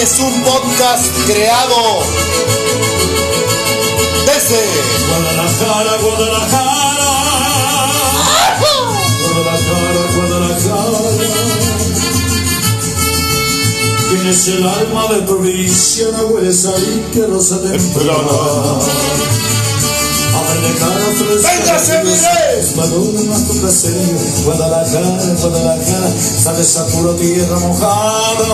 Es un podcast creado desde Guadalajara, Guadalajara. Guadalajara, Guadalajara. Tienes el alma de provincia, no hueles ahí que rosa temprana. ¡Véngase, mire! Madura tu placer. Guadalajara, Guadalajara. Sabes a pura tierra mojada.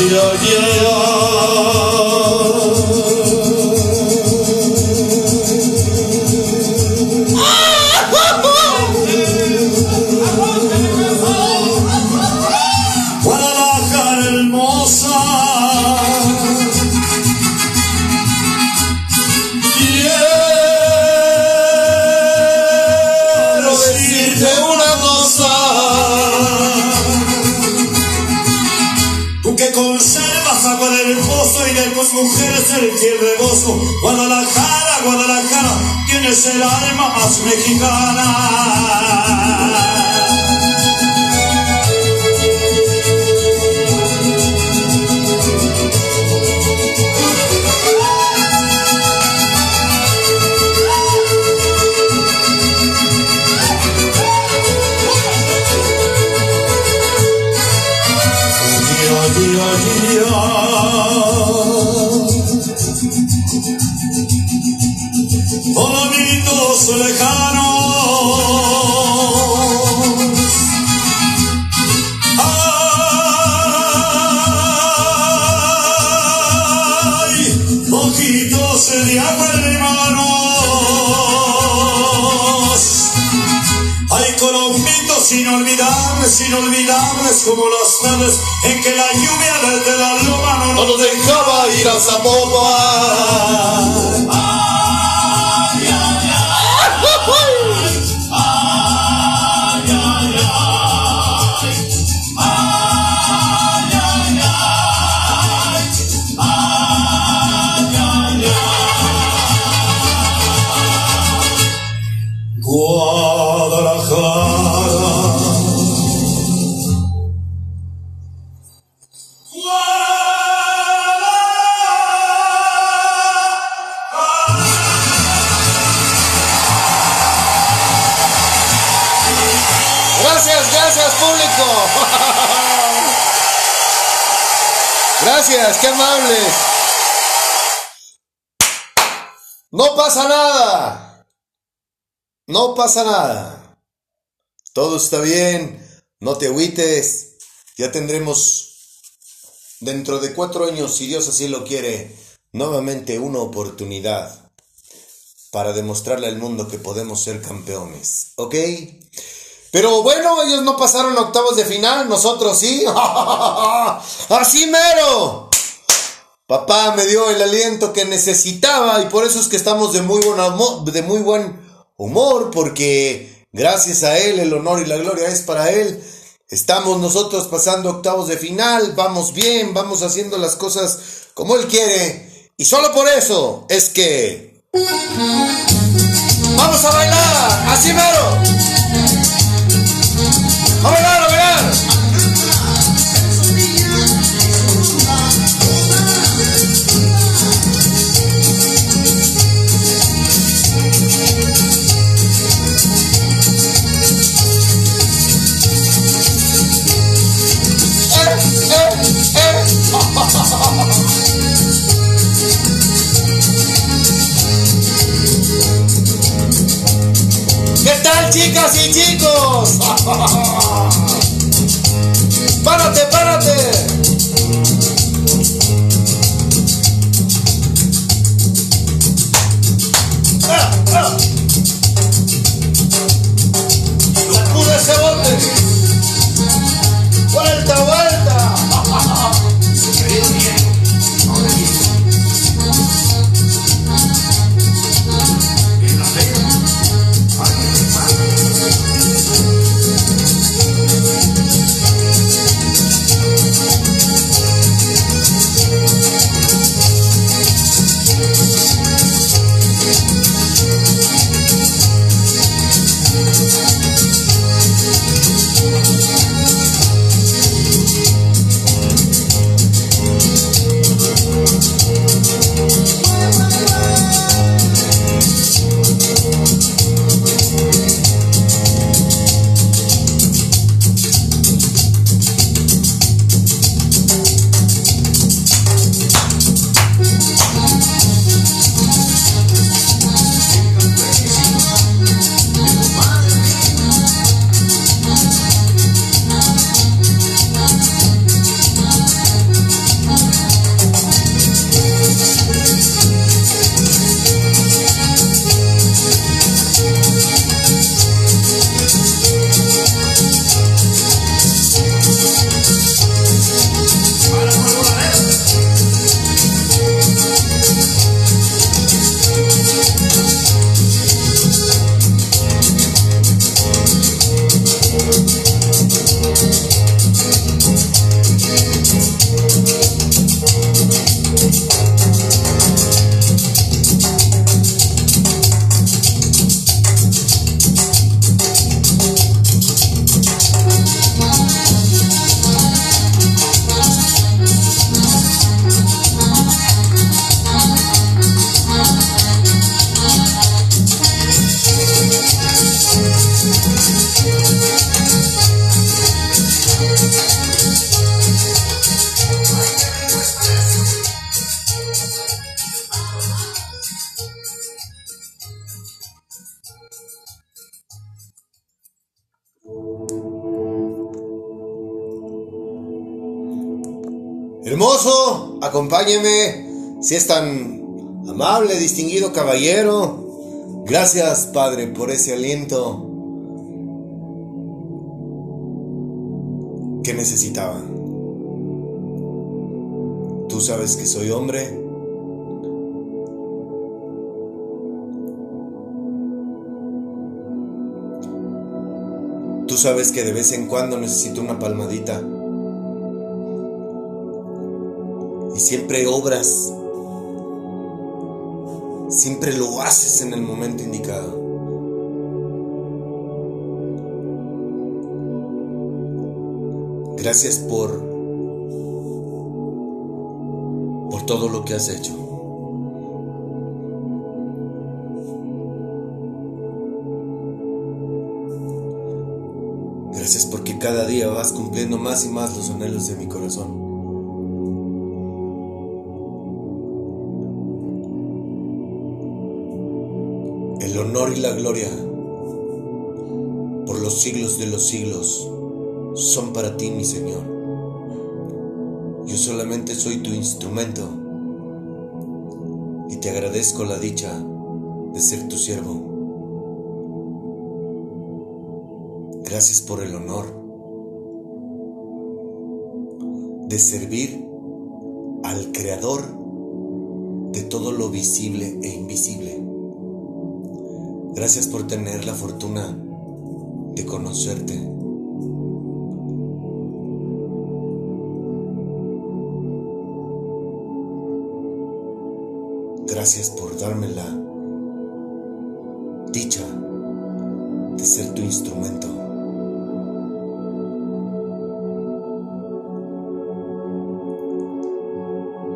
Yeah, yeah. Guadalajara, tienes el alma más mexicana. No pasa nada. Todo está bien. No te agüites. Ya tendremos dentro de cuatro años, si Dios así lo quiere, nuevamente una oportunidad para demostrarle al mundo que podemos ser campeones. ¿Ok? Pero bueno, ellos no pasaron octavos de final, nosotros sí. Así mero. Papá me dio el aliento que necesitaba y por eso es que estamos de muy buen de muy buen humor porque gracias a él el honor y la gloria es para él. Estamos nosotros pasando octavos de final, vamos bien, vamos haciendo las cosas como él quiere y solo por eso es que vamos a bailar, así mero. A bailar. Chicos? ¡Párate, párate! ¡Ah, ah! ¡Sacude ese bote! Hermoso, acompáñeme, si es tan amable, distinguido caballero. Gracias, Padre, por ese aliento que necesitaba. Tú sabes que soy hombre. Tú sabes que de vez en cuando necesito una palmadita. Y siempre obras. Siempre lo haces en el momento indicado. Gracias por por todo lo que has hecho. Gracias porque cada día vas cumpliendo más y más los anhelos de mi corazón. La gloria por los siglos de los siglos son para ti, mi Señor. Yo solamente soy tu instrumento y te agradezco la dicha de ser tu siervo. Gracias por el honor de servir al Creador de todo lo visible e invisible. Gracias por tener la fortuna de conocerte. Gracias por darme la dicha de ser tu instrumento.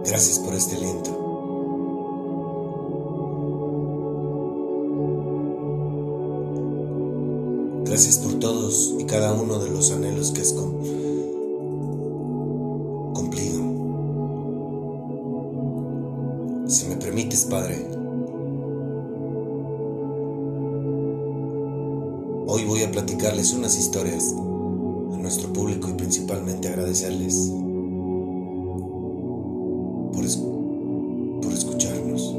Gracias por este aliento. Y cada uno de los anhelos que has Padre. Hoy voy a platicarles unas historias a nuestro público y principalmente agradecerles por, por escucharnos.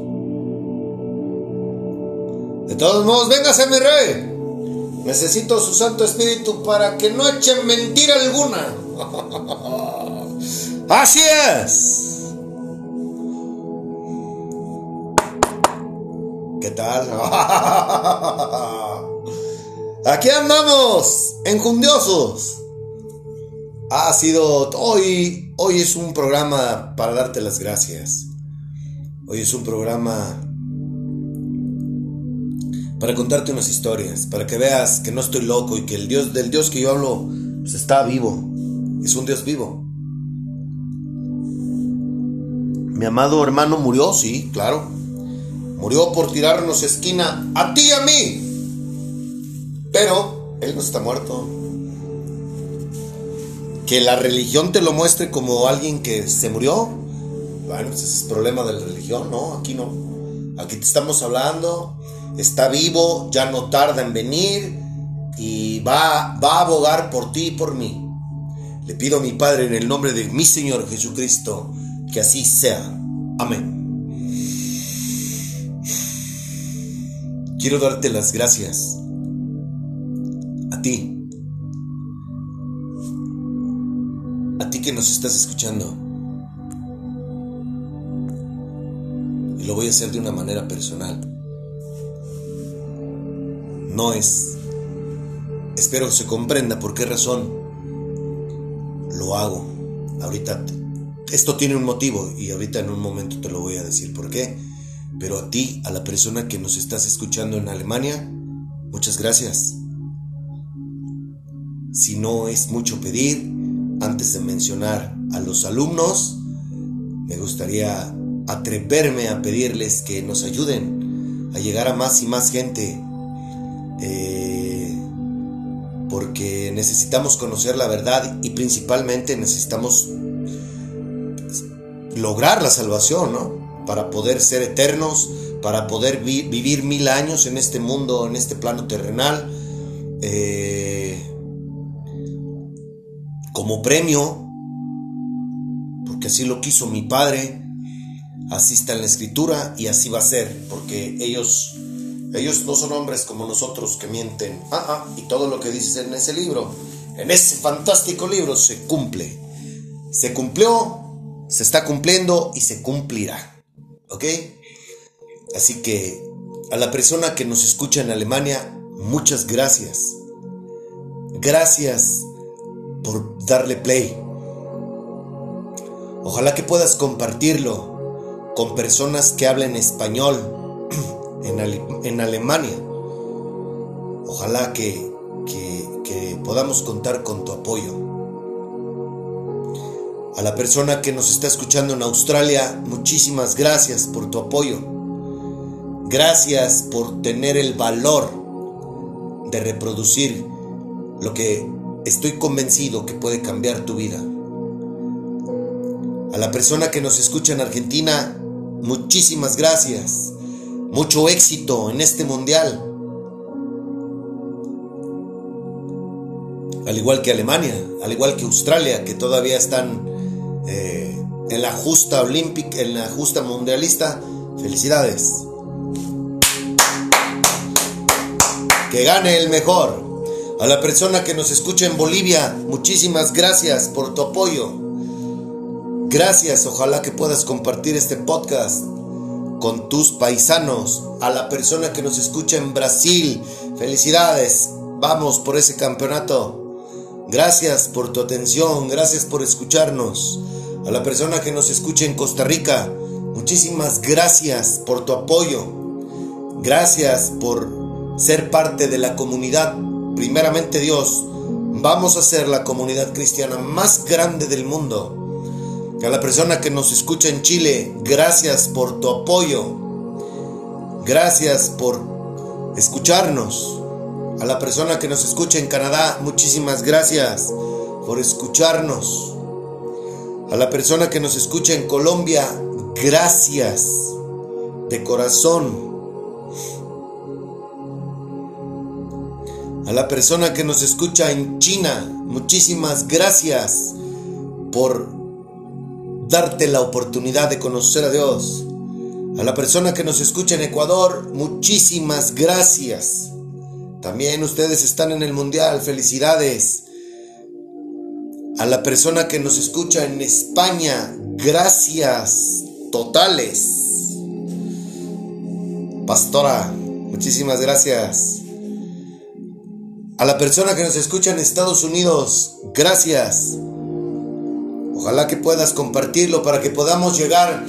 De todos modos, véngase mi rey. Necesito su Santo Espíritu para que no echen mentira alguna. Así es. ¿Qué tal? Aquí andamos, enjundiosos. Ha sido hoy, hoy es un programa para darte las gracias. Hoy es un programa para contarte unas historias, para que veas que no estoy loco y que el Dios del Dios que yo hablo pues, está vivo. Es un Dios vivo. Mi amado hermano murió, sí, claro. Murió por tirarnos esquina a ti y a mí. Pero Él no está muerto. Que la religión te lo muestre como alguien que se murió. Bueno, pues ese es el problema de la religión, ¿no? Aquí no. Aquí te estamos hablando. Está vivo, ya no tarda en venir. Y va, va a abogar por ti y por mí. Le pido a mi Padre en el nombre de mi Señor Jesucristo que así sea. Amén. Quiero darte las gracias a ti, a ti que nos estás escuchando. Y lo voy a hacer de una manera personal. No es... Espero que se comprenda por qué razón lo hago. Ahorita esto tiene un motivo y ahorita en un momento te lo voy a decir por qué. Pero a ti, a la persona que nos estás escuchando en Alemania, muchas gracias. Si no es mucho pedir, antes de mencionar a los alumnos, me gustaría atreverme a pedirles que nos ayuden a llegar a más y más gente. Eh, porque necesitamos conocer la verdad y principalmente necesitamos lograr la salvación, ¿no? para poder ser eternos, para poder vivir mil años en este mundo, en este plano terrenal. Eh, como premio, porque así lo quiso mi Padre, así está en la escritura y así va a ser, porque ellos, ellos no son hombres como nosotros que mienten. Ah, ah, y todo lo que dices en ese libro, en ese fantástico libro, se cumple. Se cumplió, se está cumpliendo y se cumplirá. ¿Ok? Así que a la persona que nos escucha en Alemania, muchas gracias. Gracias por darle play. Ojalá que puedas compartirlo con personas que hablen español en, Alemania. Ojalá que, podamos contar con tu apoyo. A la persona que nos está escuchando en Australia, muchísimas gracias por tu apoyo. Gracias por tener el valor de reproducir lo que estoy convencido que puede cambiar tu vida. A la persona que nos escucha en Argentina, muchísimas gracias. Mucho éxito en este mundial. Al igual que Alemania, al igual que Australia, que todavía están eh, en la justa olímpica, en la justa mundialista. Felicidades. Que gane el mejor. A la persona que nos escucha en Bolivia, muchísimas gracias por tu apoyo. Gracias, ojalá que puedas compartir este podcast con tus paisanos. A la persona que nos escucha en Brasil, felicidades. Vamos por ese campeonato. Gracias por tu atención, gracias por escucharnos. A la persona que nos escucha en Costa Rica, muchísimas gracias por tu apoyo. Gracias por ser parte de la comunidad. Primeramente Dios, vamos a ser la comunidad cristiana más grande del mundo. A la persona que nos escucha en Chile, gracias por tu apoyo. Gracias por escucharnos. A la persona que nos escucha en Canadá, muchísimas gracias por escucharnos. A la persona que nos escucha en Colombia, gracias de corazón. A la persona que nos escucha en China, muchísimas gracias por darte la oportunidad de conocer a Dios. A la persona que nos escucha en Ecuador, muchísimas gracias también ustedes están en el mundial, felicidades. A la persona que nos escucha en España, gracias totales. Pastora, muchísimas gracias. A la persona que nos escucha en Estados Unidos, gracias. Ojalá que puedas compartirlo para que podamos llegar,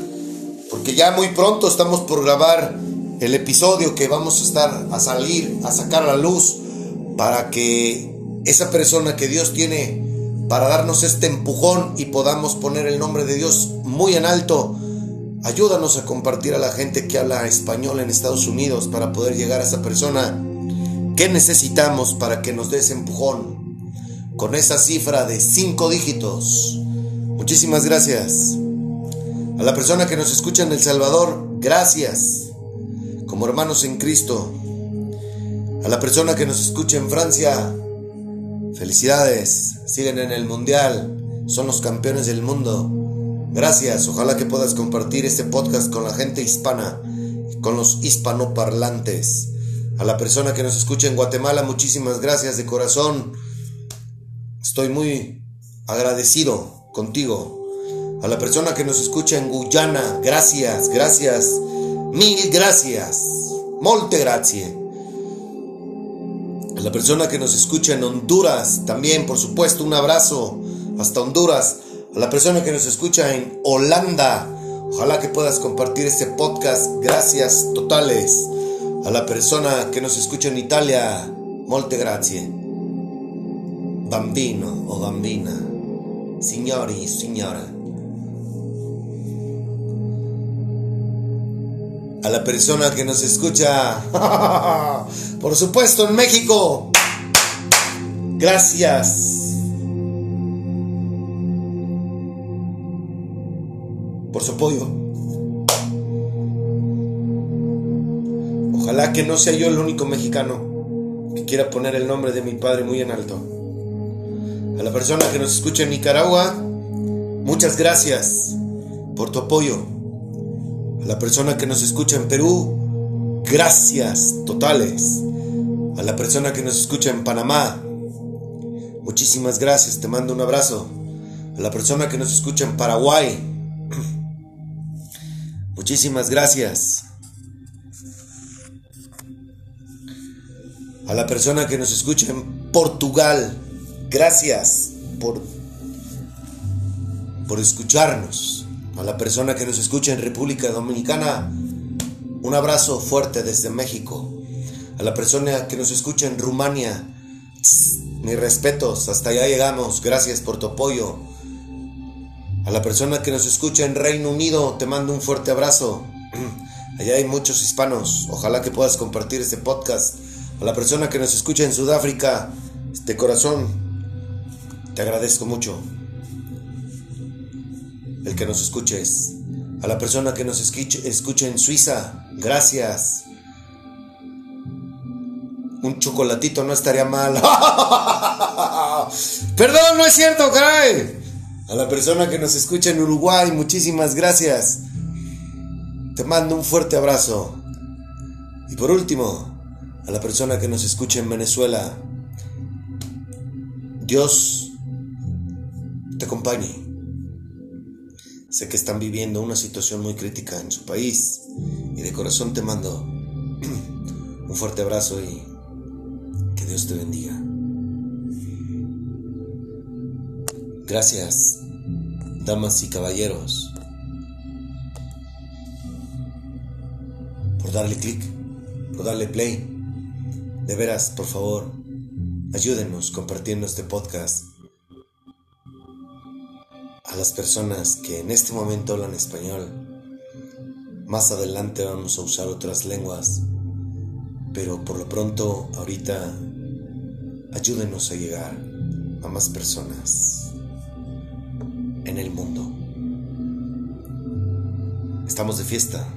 porque ya muy pronto estamos por grabar el episodio que vamos a estar a salir, a sacar a la luz, para que esa persona que Dios tiene para darnos este empujón y podamos poner el nombre de Dios muy en alto, ayúdanos a compartir a la gente que habla español en Estados Unidos para poder llegar a esa persona. ¿Qué necesitamos para que nos des empujón? Con esa cifra de cinco dígitos. Muchísimas gracias. A la persona que nos escucha en El Salvador, gracias como hermanos en Cristo. A la persona que nos escucha en Francia, felicidades, siguen en el Mundial, son los campeones del mundo. Gracias, ojalá que puedas compartir este podcast con la gente hispana, con los hispanoparlantes. A la persona que nos escucha en Guatemala, muchísimas gracias de corazón. Estoy muy agradecido contigo. A la persona que nos escucha en Guyana, gracias, gracias. Mil gracias. Molte grazie. A la persona que nos escucha en Honduras, también por supuesto un abrazo hasta Honduras. A la persona que nos escucha en Holanda, ojalá que puedas compartir este podcast. Gracias totales. A la persona que nos escucha en Italia, molte grazie. Bambino o bambina. Signori, signora. a la persona que nos escucha, por supuesto, en México. Gracias por su apoyo. Ojalá que no sea yo el único mexicano que quiera poner el nombre de mi padre muy en alto. A la persona que nos escucha en Nicaragua, muchas gracias por tu apoyo. A la persona que nos escucha en Perú, gracias totales. A la persona que nos escucha en Panamá, muchísimas gracias, te mando un abrazo. A la persona que nos escucha en Paraguay, muchísimas gracias. A la persona que nos escucha en Portugal, gracias por, por escucharnos. A la persona que nos escucha en República Dominicana, un abrazo fuerte desde México. A la persona que nos escucha en Rumania, mis respetos, hasta allá llegamos, gracias por tu apoyo. A la persona que nos escucha en Reino Unido, te mando un fuerte abrazo. Allá hay muchos hispanos, ojalá que puedas compartir este podcast. A la persona que nos escucha en Sudáfrica, de corazón, te agradezco mucho. El que nos escuches. A la persona que nos escucha en Suiza, gracias. Un chocolatito no estaría mal. Perdón, no es cierto, caray. A la persona que nos escucha en Uruguay, muchísimas gracias. Te mando un fuerte abrazo. Y por último, a la persona que nos escucha en Venezuela, Dios te acompañe. Sé que están viviendo una situación muy crítica en su país y de corazón te mando un fuerte abrazo y que Dios te bendiga. Gracias, damas y caballeros, por darle clic, por darle play. De veras, por favor, ayúdenos compartiendo este podcast a las personas que en este momento hablan español. Más adelante vamos a usar otras lenguas, pero por lo pronto, ahorita, ayúdenos a llegar a más personas en el mundo. Estamos de fiesta.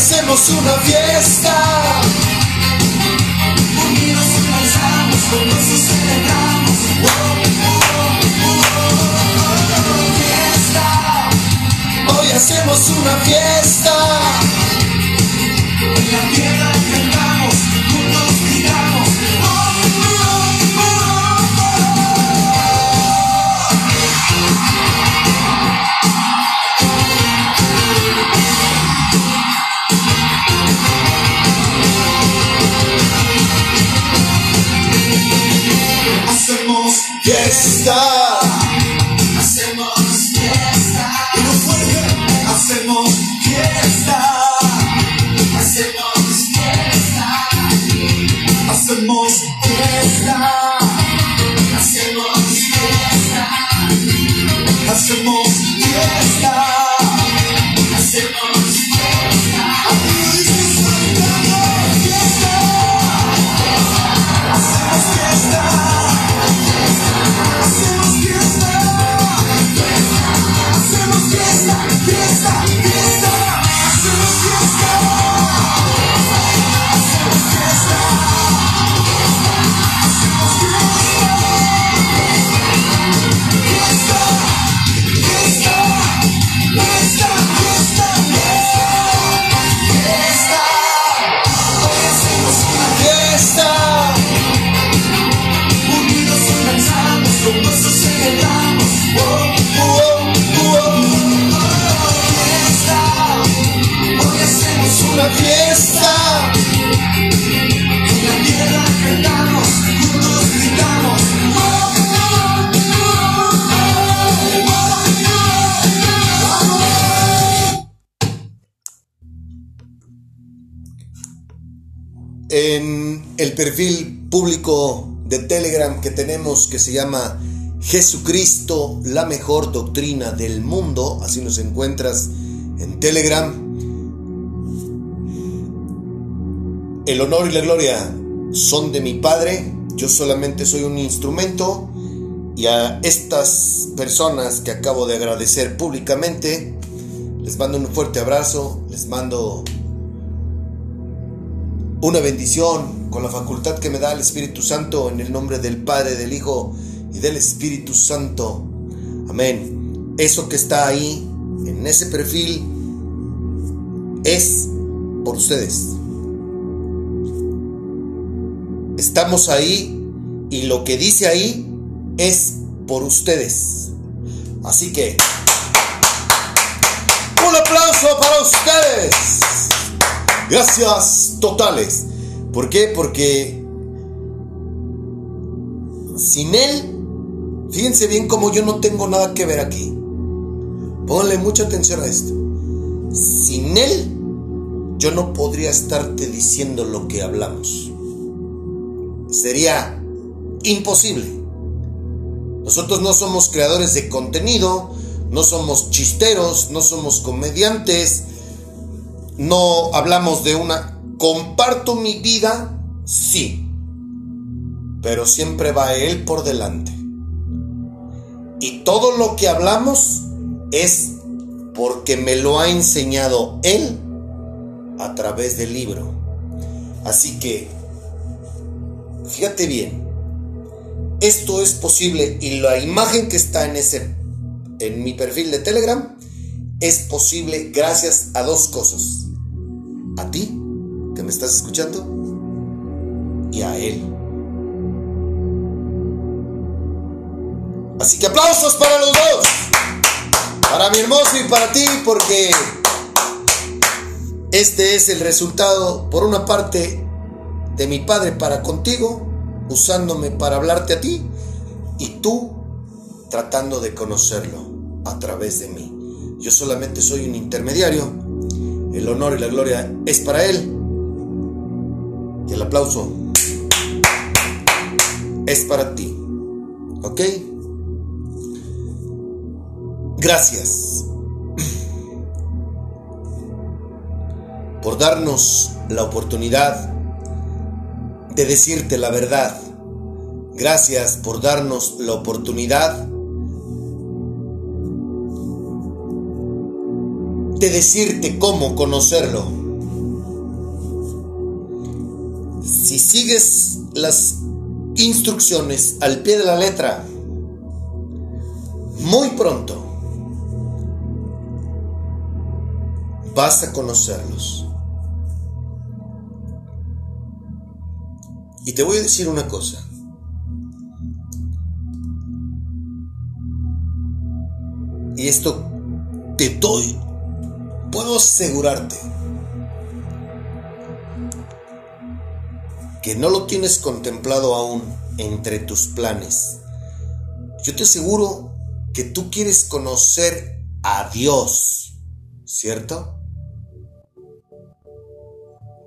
Hacemos una fiesta. Unidos y danzamos, con celebramos. Oh, fiesta. Hoy hacemos una fiesta. En el perfil público de Telegram que tenemos que se llama Jesucristo, la mejor doctrina del mundo, así nos encuentras en Telegram. El honor y la gloria son de mi Padre, yo solamente soy un instrumento. Y a estas personas que acabo de agradecer públicamente, les mando un fuerte abrazo, les mando una bendición con la facultad que me da el Espíritu Santo en el nombre del Padre, del Hijo y del Espíritu Santo. Amén. Eso que está ahí, en ese perfil, es por ustedes. Estamos ahí y lo que dice ahí es por ustedes. Así que, un aplauso para ustedes. Gracias totales. ¿Por qué? Porque sin él, fíjense bien como yo no tengo nada que ver aquí. Ponle mucha atención a esto. Sin él, yo no podría estarte diciendo lo que hablamos. Sería imposible. Nosotros no somos creadores de contenido, no somos chisteros, no somos comediantes, no hablamos de una... Comparto mi vida, sí, pero siempre va Él por delante. Y todo lo que hablamos es porque me lo ha enseñado Él a través del libro. Así que, fíjate bien, esto es posible y la imagen que está en ese en mi perfil de Telegram es posible gracias a dos cosas. A ti, que me estás escuchando, y a él. Así que aplausos para los dos. Para mi hermoso y para ti, porque este es el resultado, por una parte, de mi padre para contigo, usándome para hablarte a ti, y tú tratando de conocerlo a través de mí. Yo solamente soy un intermediario. El honor y la gloria es para Él. Y el aplauso es para ti. ¿Ok? Gracias por darnos la oportunidad de decirte la verdad. Gracias por darnos la oportunidad de decirte cómo conocerlo. Si sigues las instrucciones al pie de la letra, muy pronto vas a conocerlos. Y te voy a decir una cosa. Y esto te doy, puedo asegurarte que no lo tienes contemplado aún entre tus planes, Yo te aseguro que tú quieres conocer a Dios, ¿cierto?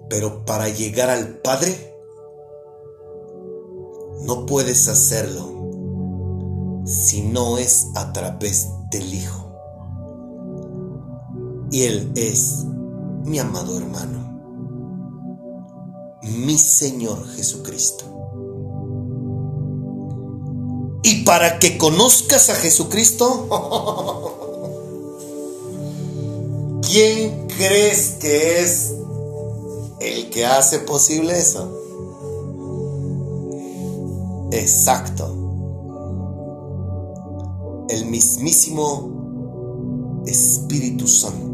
Pero para llegar al Padre, no puedes hacerlo si no es a través del Hijo. Y Él es mi amado hermano, mi Señor Jesucristo. Y para que conozcas a Jesucristo, ¿quién crees que es el que hace posible eso? Exacto. El mismísimo Espíritu Santo.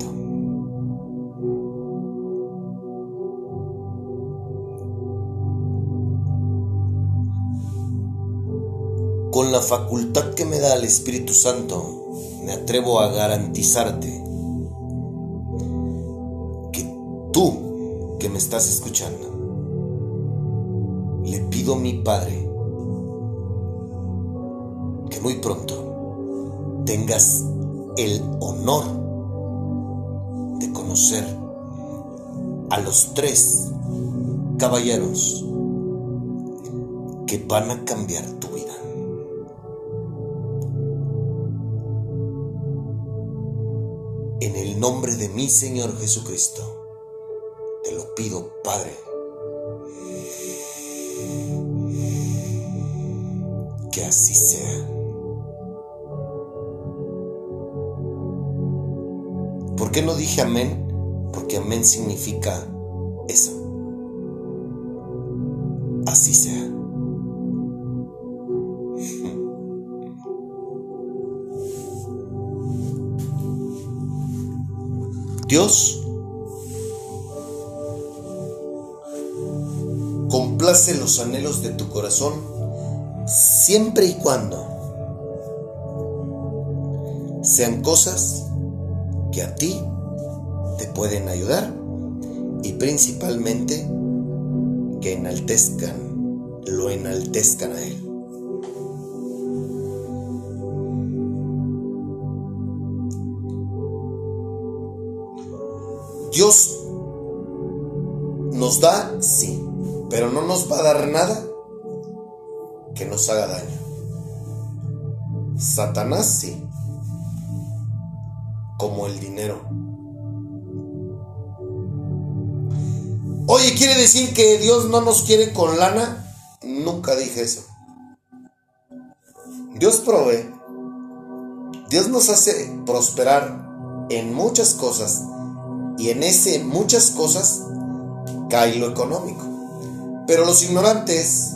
La facultad que me da el Espíritu Santo, me atrevo a garantizarte que tú que me estás escuchando, le pido a mi Padre que muy pronto tengas el honor de conocer a los tres caballeros que van a cambiar tu vida. Nombre de mi Señor Jesucristo, te lo pido, Padre. Que así sea. ¿Por qué no dije amén? Porque amén significa eso. Así sea. Dios complace los anhelos de tu corazón siempre y cuando sean cosas que a ti te pueden ayudar y principalmente que enaltezcan, lo enaltezcan a Él. Dios nos da, sí, pero no nos va a dar nada que nos haga daño. Satanás sí, como el dinero. Oye, ¿quiere decir que Dios no nos quiere con lana? Nunca dije eso. Dios provee. Dios nos hace prosperar en muchas cosas y en ese muchas cosas cae lo económico. Pero los ignorantes,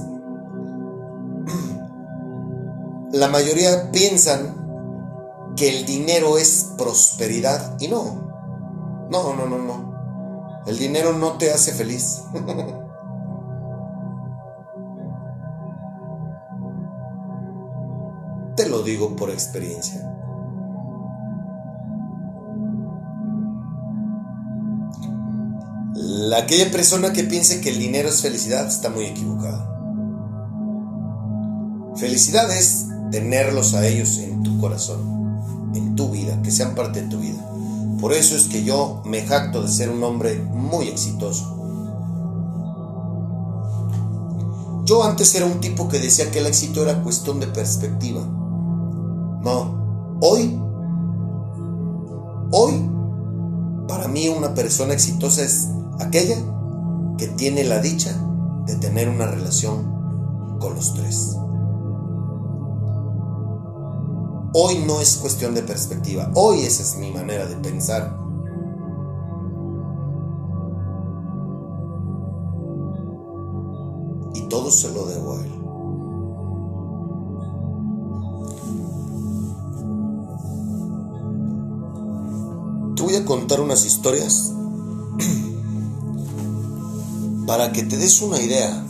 la mayoría piensan que el dinero es prosperidad y no. No, no, no, no. El dinero no te hace feliz. te lo digo por experiencia. La, aquella persona que piense que el dinero es felicidad está muy equivocada. Felicidad es tenerlos a ellos en tu corazón, en tu vida, que sean parte de tu vida. Por eso es que yo me jacto de ser un hombre muy exitoso. Yo antes era un tipo que decía que el éxito era cuestión de perspectiva. No, hoy, hoy, para mí una persona exitosa es aquella que tiene la dicha de tener una relación con los tres. Hoy no es cuestión de perspectiva, hoy esa es mi manera de pensar. Y todo se lo debo a él. Te voy a contar unas historias para que te des una idea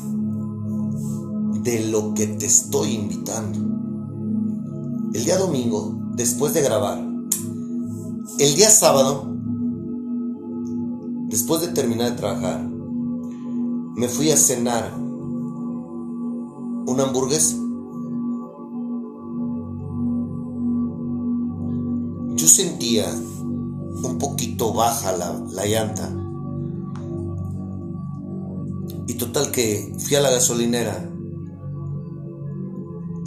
de lo que te estoy invitando. El día domingo, después de grabar, el día sábado, después de terminar de trabajar, me fui a cenar una hamburguesa. Yo sentía un poquito baja la, la llanta y total que fui a la gasolinera,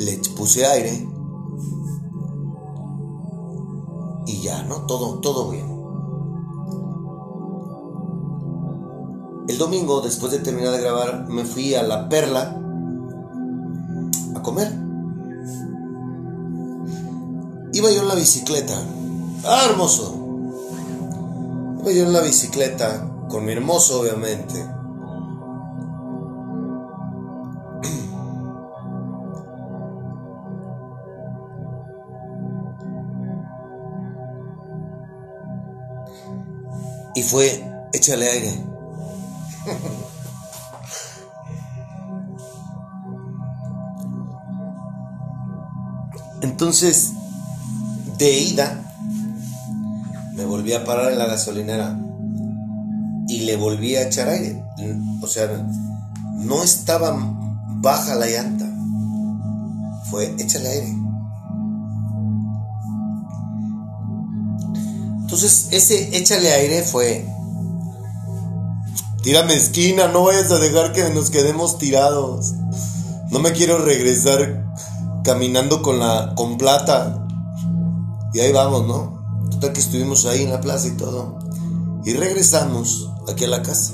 le puse aire y ya, ¿no? Todo, todo bien. El domingo, después de terminar de grabar, me fui a la perla a comer. Iba yo en la bicicleta. ¡Ah, hermoso! Iba yo en la bicicleta, con mi hermoso, obviamente. Fue, échale aire. Entonces, de ida, me volví a parar en la gasolinera y le volví a echar aire. O sea, no estaba baja la llanta. Fue, échale aire. Entonces, ese échale aire fue, tírame esquina, no vayas a dejar que nos quedemos tirados. No me quiero regresar caminando con la con plata. Y ahí vamos, ¿no? Total que estuvimos ahí en la plaza y todo. Y regresamos aquí a la casa.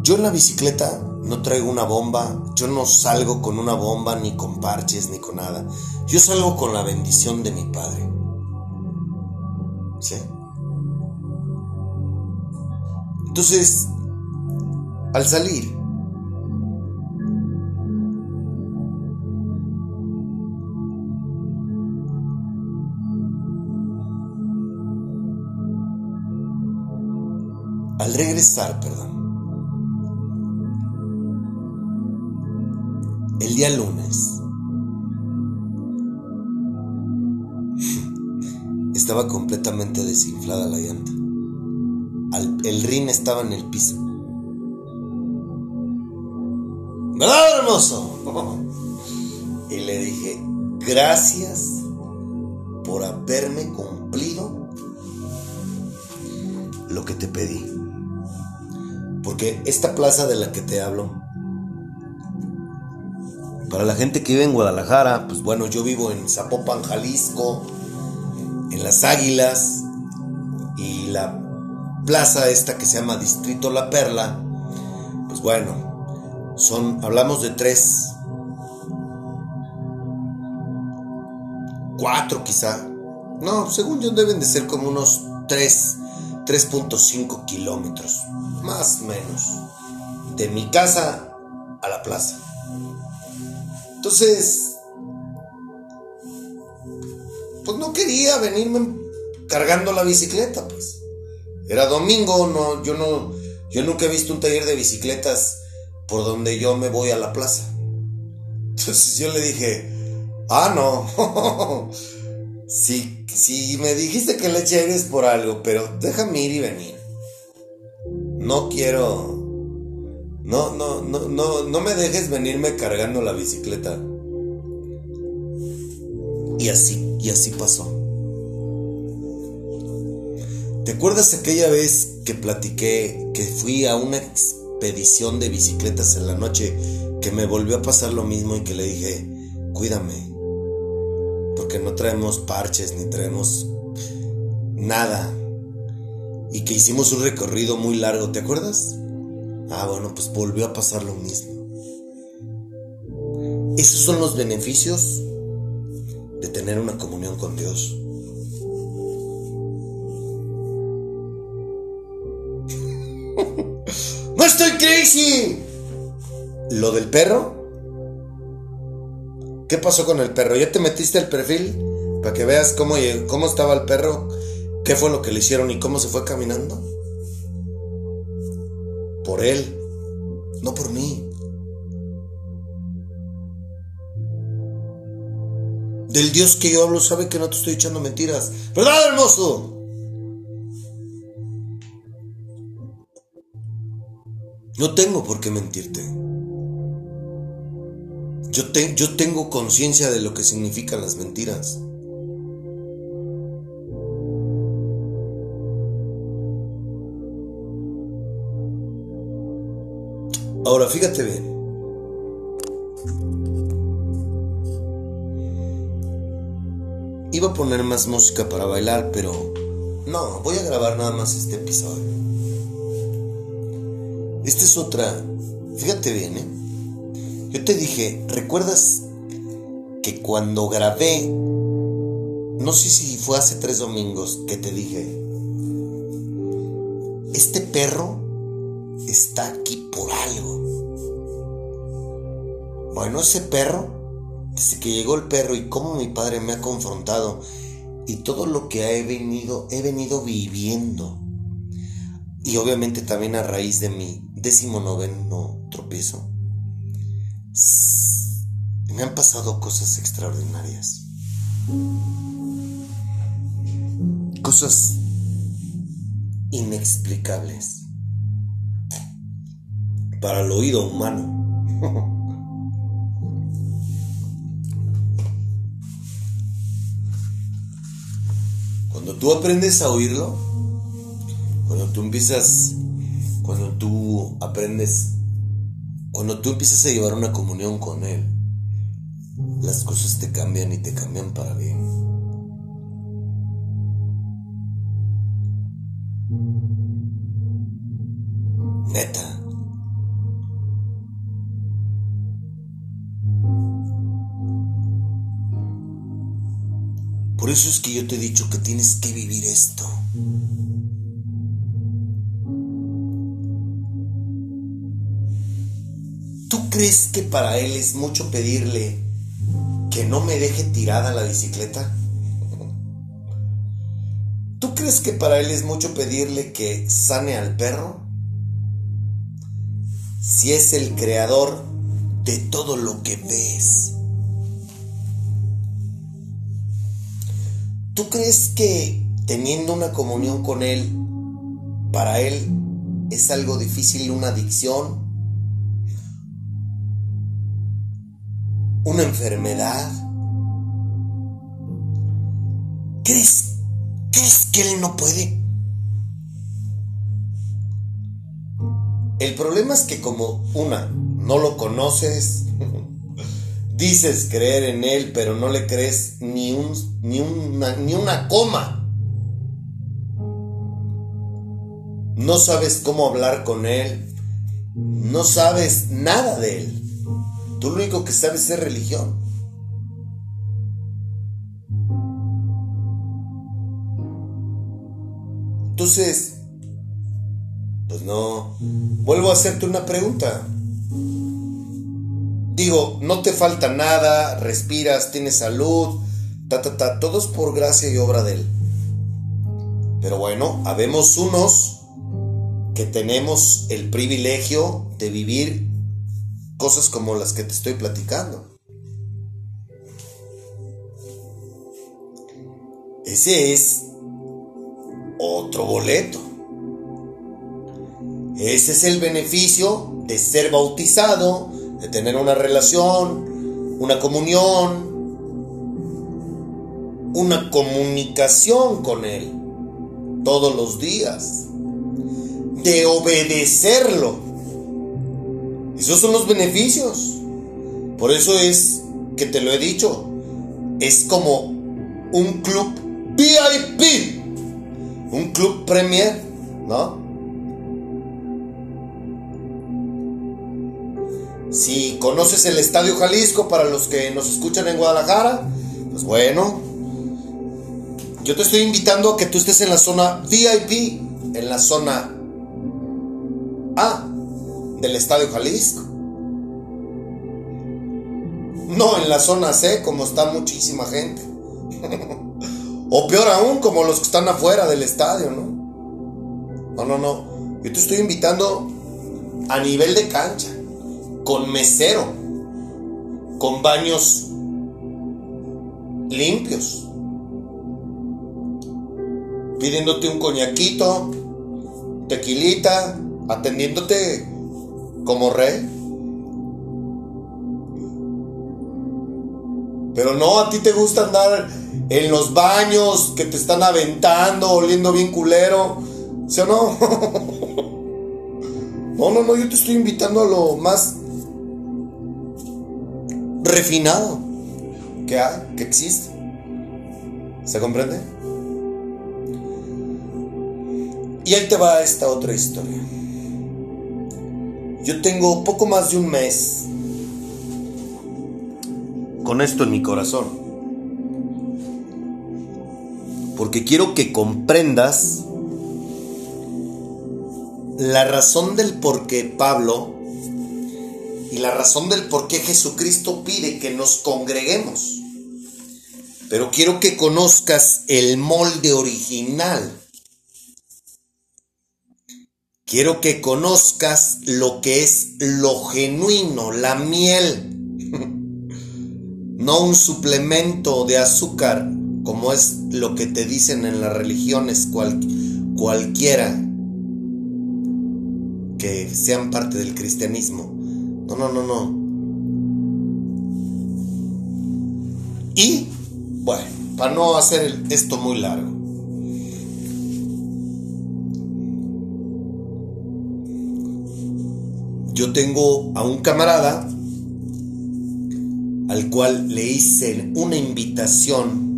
Yo en la bicicleta no traigo una bomba, yo no salgo con una bomba ni con parches ni con nada. Yo salgo con la bendición de mi padre. ¿Sí? Entonces, al salir, al regresar, perdón, el día lunes, estaba completamente desinflada la llanta. El rin estaba en el piso. ¿Verdad, hermoso? Y le dije, gracias por haberme cumplido lo que te pedí. Porque esta plaza de la que te hablo, para la gente que vive en Guadalajara, pues bueno, yo vivo en Zapopan, Jalisco, en Las Águilas, y la plaza esta que se llama Distrito La Perla, pues bueno, son, hablamos de tres, cuatro quizá, no, según yo deben de ser como unos tres, 3.5 kilómetros, más o menos, de mi casa a la plaza. Entonces, pues no quería venirme cargando la bicicleta, pues. Era domingo, no, yo no, yo nunca he visto un taller de bicicletas por donde yo me voy a la plaza. Entonces yo le dije, ah, no, si, si me dijiste que le eché aire es por algo, pero déjame ir y venir. No quiero, no, no, no, no, no me dejes venirme cargando la bicicleta. Y así, y así pasó. ¿Te acuerdas aquella vez que platiqué que fui a una expedición de bicicletas en la noche que me volvió a pasar lo mismo y que le dije, cuídame, porque no traemos parches ni traemos nada y que hicimos un recorrido muy largo, ¿te acuerdas? Ah, bueno, pues volvió a pasar lo mismo. Esos son los beneficios de tener una comunión con Dios. ¡No estoy crazy! ¿Lo del perro? ¿Qué pasó con el perro? ¿Ya te metiste el perfil? Para que veas cómo, cómo estaba el perro, qué fue lo que le hicieron y cómo se fue caminando. Por él, no por mí. Del Dios que yo hablo sabe que no te estoy echando mentiras. ¿Verdad, hermoso? No tengo por qué mentirte. Yo, te, yo tengo conciencia de lo que significan las mentiras. Ahora, fíjate bien. Iba a poner más música para bailar, pero no, voy a grabar nada más este episodio. Esta es otra. Fíjate bien, ¿eh? Yo te dije, ¿recuerdas que cuando grabé, no sé si fue hace tres domingos que te dije, este perro está aquí por algo? Bueno, ese perro que llegó el perro y cómo mi padre me ha confrontado y todo lo que he venido, he venido viviendo. Y obviamente también a raíz de mi décimo noveno tropiezo. Me han pasado cosas extraordinarias. Cosas inexplicables para el oído humano. tú aprendes a oírlo, cuando tú empiezas, cuando tú aprendes, cuando tú empiezas a llevar una comunión con Él, las cosas te cambian y te cambian para bien. Neta. Por eso es que yo te he dicho que tienes que vivir esto. ¿Tú crees que para él es mucho pedirle que no me deje tirada la bicicleta? ¿Tú crees que para él es mucho pedirle que sane al perro? Si es el creador de todo lo que ves. ¿Tú crees que teniendo una comunión con Él, para Él es algo difícil una adicción? ¿Una enfermedad? ¿Crees, ¿Crees que Él no puede? El problema es que como una, no lo conoces, Dices creer en Él, pero no le crees ni, un, ni, una, ni una coma. No sabes cómo hablar con Él. No sabes nada de Él. Tú lo único que sabes es religión. Entonces, pues no. Vuelvo a hacerte una pregunta. Digo, no te falta nada, respiras, tienes salud, ta, ta, ta, todo es por gracia y obra de Él. Pero bueno, habemos unos que tenemos el privilegio de vivir cosas como las que te estoy platicando. Ese es otro boleto. Ese es el beneficio de ser bautizado, de tener una relación, una comunión, una comunicación con Él todos los días, de obedecerlo. Esos son los beneficios. Por eso es que te lo he dicho, es como un club VIP, un club premier, ¿no? Si conoces el Estadio Jalisco para los que nos escuchan en Guadalajara, pues bueno, yo te estoy invitando a que tú estés en la zona VIP, en la zona A del Estadio Jalisco. No en la zona C, como está muchísima gente. o peor aún, como los que están afuera del estadio, ¿no? No, no, no. Yo te estoy invitando a nivel de cancha con mesero, con baños limpios, pidiéndote un coñaquito, tequilita, atendiéndote como rey. Pero no, a ti te gusta andar en los baños que te están aventando, oliendo bien culero. ¿Sí o no? No, no, no, yo te estoy invitando a lo más refinado que que existe. ¿Se comprende? Y ahí te va esta otra historia. Yo tengo poco más de un mes con esto en mi corazón. Porque quiero que comprendas la razón del por qué Pablo y la razón del por qué Jesucristo pide que nos congreguemos. Pero quiero que conozcas el molde original. Quiero que conozcas lo que es lo genuino, la miel. No un suplemento de azúcar, como es lo que te dicen en las religiones cualquiera que sean parte del cristianismo. No, no, no, no. Y, bueno, para no hacer esto muy largo. Yo tengo a un camarada al cual le hice una invitación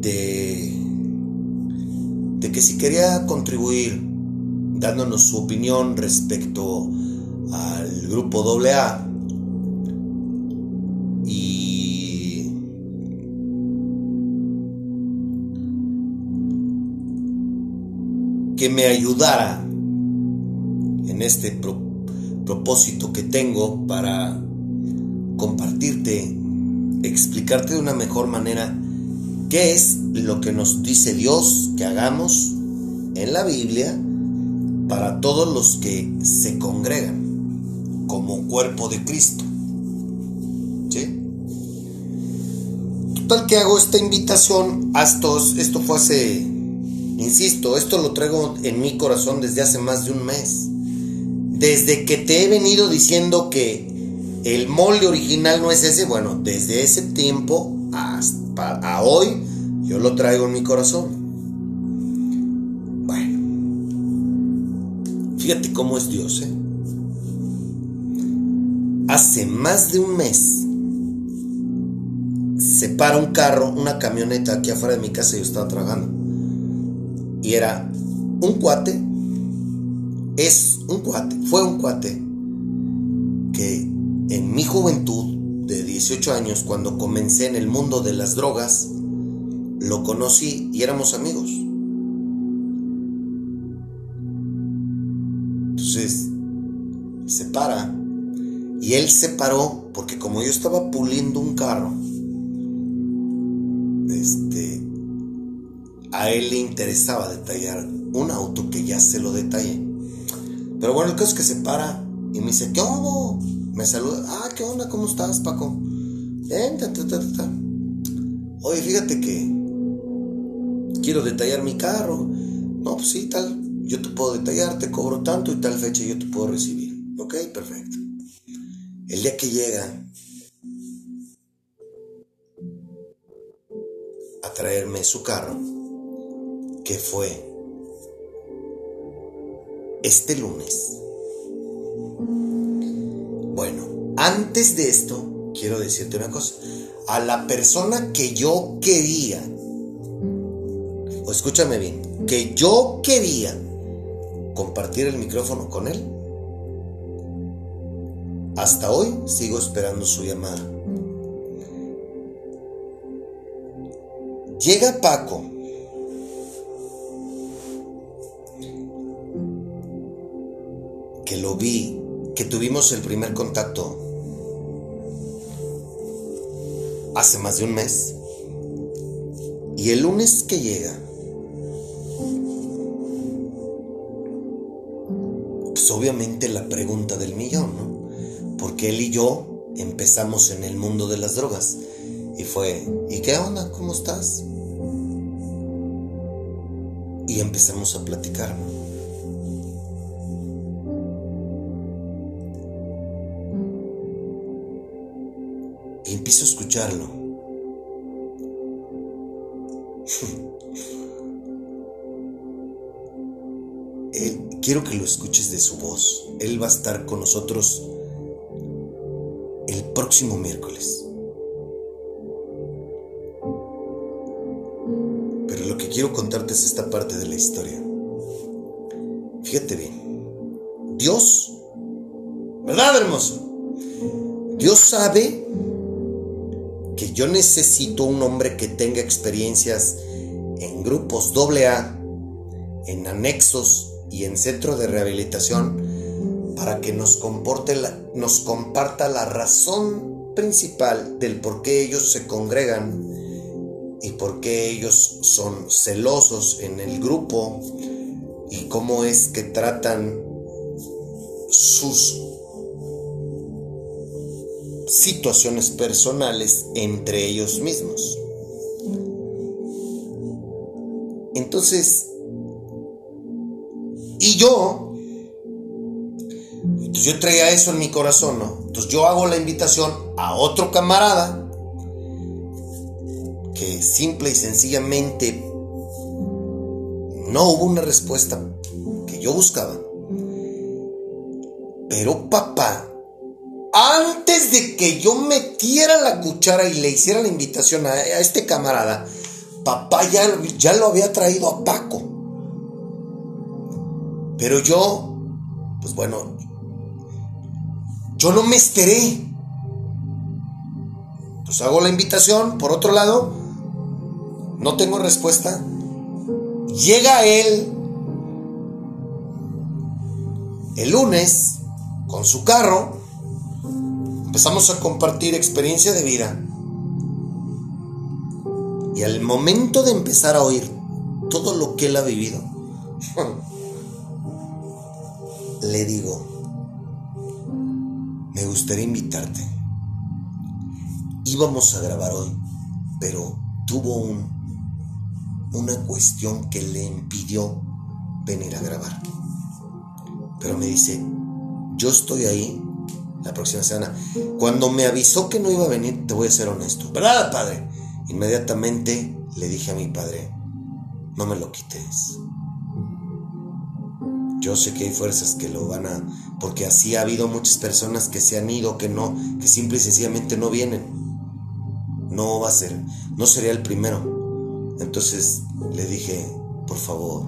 de, de que si quería contribuir dándonos su opinión respecto al grupo AA y que me ayudara en este propósito que tengo para compartirte, explicarte de una mejor manera qué es lo que nos dice Dios que hagamos en la Biblia para todos los que se congregan como cuerpo de Cristo. ¿Sí? Total que hago esta invitación, esto, esto fue hace, insisto, esto lo traigo en mi corazón desde hace más de un mes. Desde que te he venido diciendo que el molde original no es ese, bueno, desde ese tiempo hasta a hoy yo lo traigo en mi corazón. Bueno, fíjate cómo es Dios, ¿eh? Hace más de un mes se para un carro, una camioneta aquí afuera de mi casa y yo estaba trabajando. Y era un cuate, es un cuate, fue un cuate que en mi juventud de 18 años, cuando comencé en el mundo de las drogas, lo conocí y éramos amigos. Entonces, se para. Y él se paró porque como yo estaba puliendo un carro, este, a él le interesaba detallar un auto que ya se lo detallé. Pero bueno, el caso es que se para y me dice, ¿qué hago? Me saluda, ah, ¿qué onda? ¿Cómo estás, Paco? Ta, ta, ta, ta. Oye, fíjate que quiero detallar mi carro. No, pues sí, tal. Yo te puedo detallar, te cobro tanto y tal fecha yo te puedo recibir. Ok, perfecto. El día que llega a traerme su carro, que fue este lunes, bueno, antes de esto, quiero decirte una cosa. A la persona que yo quería, o escúchame bien, que yo quería compartir el micrófono con él, hasta hoy sigo esperando su llamada. Llega Paco. Que lo vi que tuvimos el primer contacto hace más de un mes. Y el lunes que llega, pues obviamente la pregunta del millón, ¿no? Porque él y yo empezamos en el mundo de las drogas. Y fue, ¿y qué onda? ¿Cómo estás? Y empezamos a platicar, ¿no? empiezo a escucharlo. quiero que lo escuches de su voz. Él va a estar con nosotros próximo miércoles. Pero lo que quiero contarte es esta parte de la historia. Fíjate bien. Dios, ¿verdad, hermoso? Dios sabe que yo necesito un hombre que tenga experiencias en grupos AA, en anexos y en centro de rehabilitación para que nos, comporte nos comparta la razón principal del por qué ellos se congregan y por qué ellos son celosos en el grupo y cómo es que tratan sus situaciones personales entre ellos mismos. Entonces, y yo, entonces yo traía eso en mi corazón, ¿no? Entonces yo hago la invitación a otro camarada que simple y sencillamente no hubo una respuesta que yo buscaba. Pero papá antes de que yo metiera la cuchara y le hiciera la invitación a, este camarada, papá ya, ya lo había traído a Paco. Pero yo, pues bueno, yo no me esperé. Pues hago la invitación, por otro lado, no tengo respuesta. Llega él el lunes con su carro Empezamos a compartir experiencia de vida. Y al momento de empezar a oír todo lo que él ha vivido, le digo, me gustaría invitarte. Íbamos a grabar hoy, pero tuvo un, una cuestión que le impidió venir a grabar. Pero me dice, yo estoy ahí la próxima semana. Cuando me avisó que no iba a venir, te voy a ser honesto. ¿Verdad, padre? Inmediatamente le dije a mi padre, no me lo quites. Yo sé que hay fuerzas que lo van a... Porque así ha habido muchas personas que se han ido, que no, que simple y sencillamente no vienen. No va a ser, no sería el primero. Entonces le dije, por favor,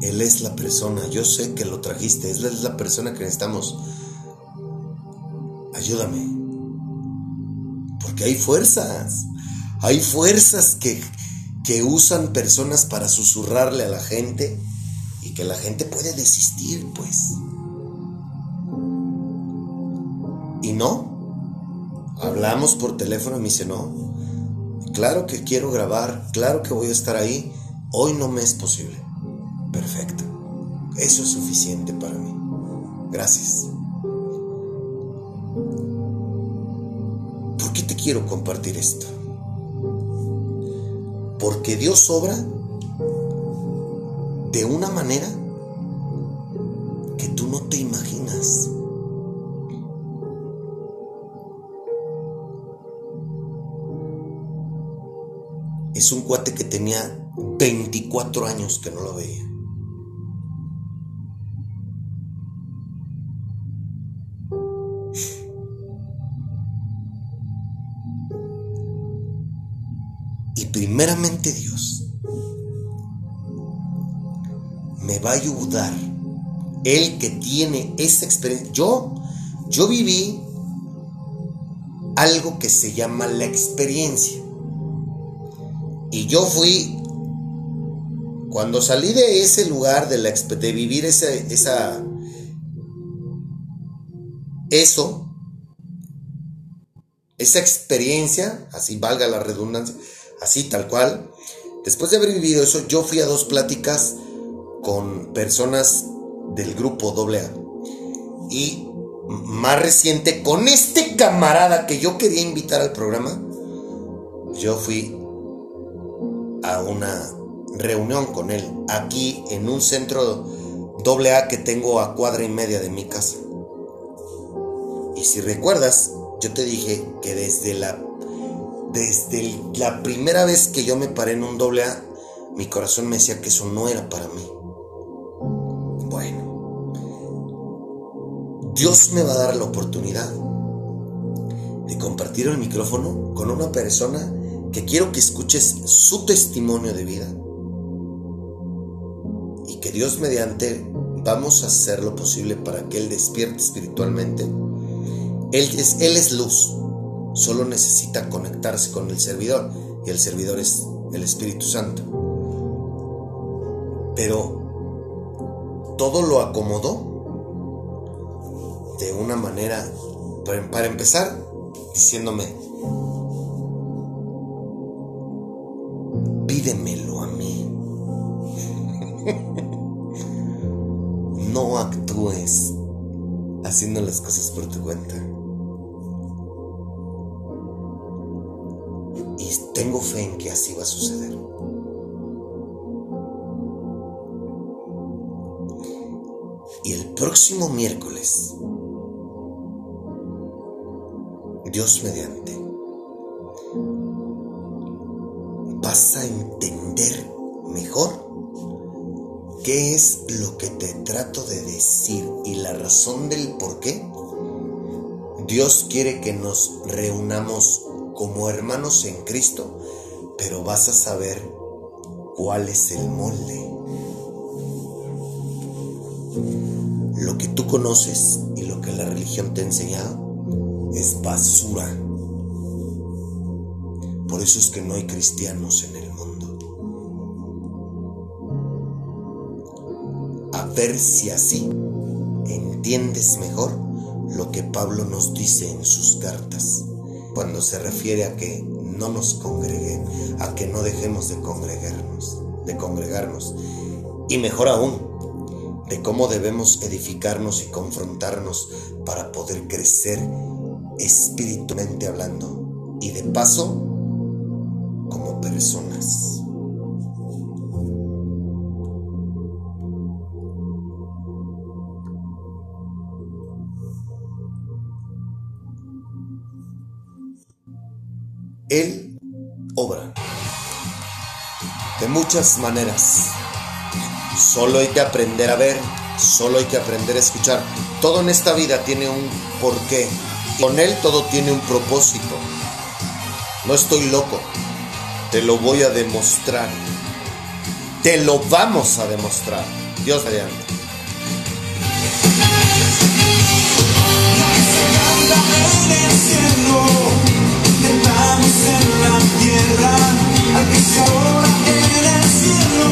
él es la persona, yo sé que lo trajiste, Él es la persona que necesitamos. Ayúdame. Porque hay fuerzas, hay fuerzas que, que usan personas para susurrarle a la gente y que la gente puede desistir, pues. Y no, hablamos por teléfono y me dice, no, claro que quiero grabar, claro que voy a estar ahí, hoy no me es posible. Perfecto. Eso es suficiente para mí. Gracias. ¿Por qué te quiero compartir esto? Porque Dios obra de una manera que tú no te imaginas. Es un cuate que tenía 24 años que no lo veía. Primeramente Dios me va a ayudar. Él que tiene esa experiencia. Yo, yo viví algo que se llama la experiencia. Y yo fui, cuando salí de ese lugar, de, la, de vivir esa, esa, eso, esa experiencia, así valga la redundancia, así tal cual. Después de haber vivido eso, yo fui a dos pláticas con personas del grupo AA. Y más reciente, con este camarada que yo quería invitar al programa, yo fui a una reunión con él aquí en un centro AA que tengo a cuadra y media de mi casa. Y si recuerdas, yo te dije que desde la desde la primera vez que yo me paré en un doble A, mi corazón me decía que eso no era para mí. Bueno, Dios me va a dar la oportunidad de compartir el micrófono con una persona que quiero que escuches su testimonio de vida y que Dios mediante vamos a hacer lo posible para que Él despierte espiritualmente. Él es, él es luz, solo necesita conectarse con el servidor y el servidor es el Espíritu Santo. Pero todo lo acomodó de una manera, para, empezar, diciéndome, pídemelo a mí. no actúes haciendo las cosas por tu cuenta. Tengo fe en que así va a suceder. Y el próximo miércoles, Dios mediante, vas a entender mejor qué es lo que te trato de decir y la razón del por qué. Dios quiere que nos reunamos como hermanos en Cristo, pero vas a saber cuál es el molde. Lo que tú conoces y lo que la religión te ha enseñado es basura. Por eso es que no hay cristianos en el mundo. A ver si así entiendes mejor lo que Pablo nos dice en sus cartas, cuando se refiere a que no nos congreguen, a que no dejemos de congregarnos, de congregarnos, y mejor aún, de cómo debemos edificarnos y confrontarnos para poder crecer espiritualmente hablando y de paso como personas. Él obra de muchas maneras. Solo hay que aprender a ver, solo hay que aprender a escuchar. Todo en esta vida tiene un porqué. Con Él todo tiene un propósito. No estoy loco. Te lo voy a demostrar. Te lo vamos a demostrar. Dios mediante. en tierra, al que se adora en el cielo,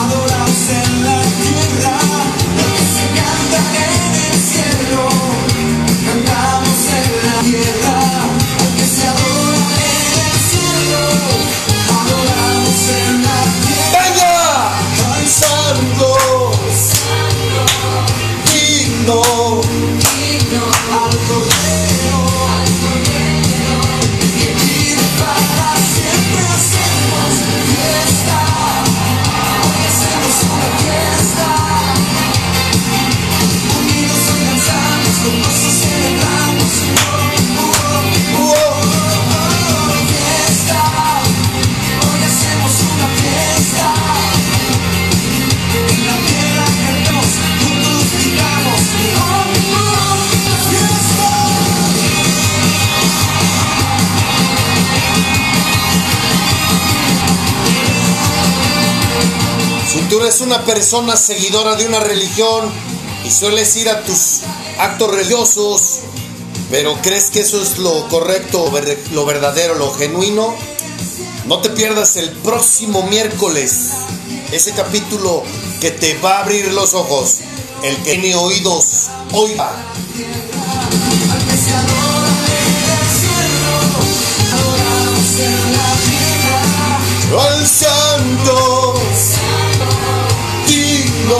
adoramos en la tierra, lo que se canta en el cielo, cantamos en la tierra, al que se adora en el cielo, adoramos en la tierra. ¡Venga! Al santo, digno, Si tú eres una persona seguidora de una religión y sueles ir a tus actos religiosos, pero crees que eso es lo correcto, lo verdadero, lo genuino, no te pierdas el próximo miércoles ese capítulo que te va a abrir los ojos. El que tiene oídos, oiga. Al que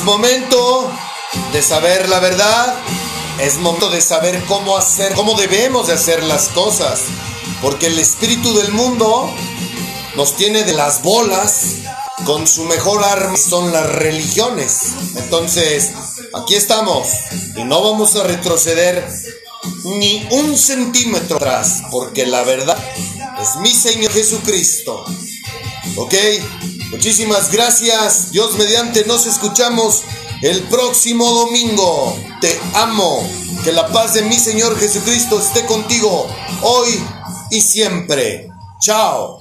Es momento de saber la verdad. Es momento de saber cómo hacer, cómo debemos de hacer las cosas. Porque el espíritu del mundo nos tiene de las bolas con su mejor arma son las religiones. Entonces, aquí estamos y no vamos a retroceder ni un centímetro atrás, porque la verdad es mi Señor Jesucristo. ¿Ok? Muchísimas gracias. Dios mediante nos escuchamos el próximo domingo. Te amo. Que la paz de mi Señor Jesucristo esté contigo hoy y siempre. Chao.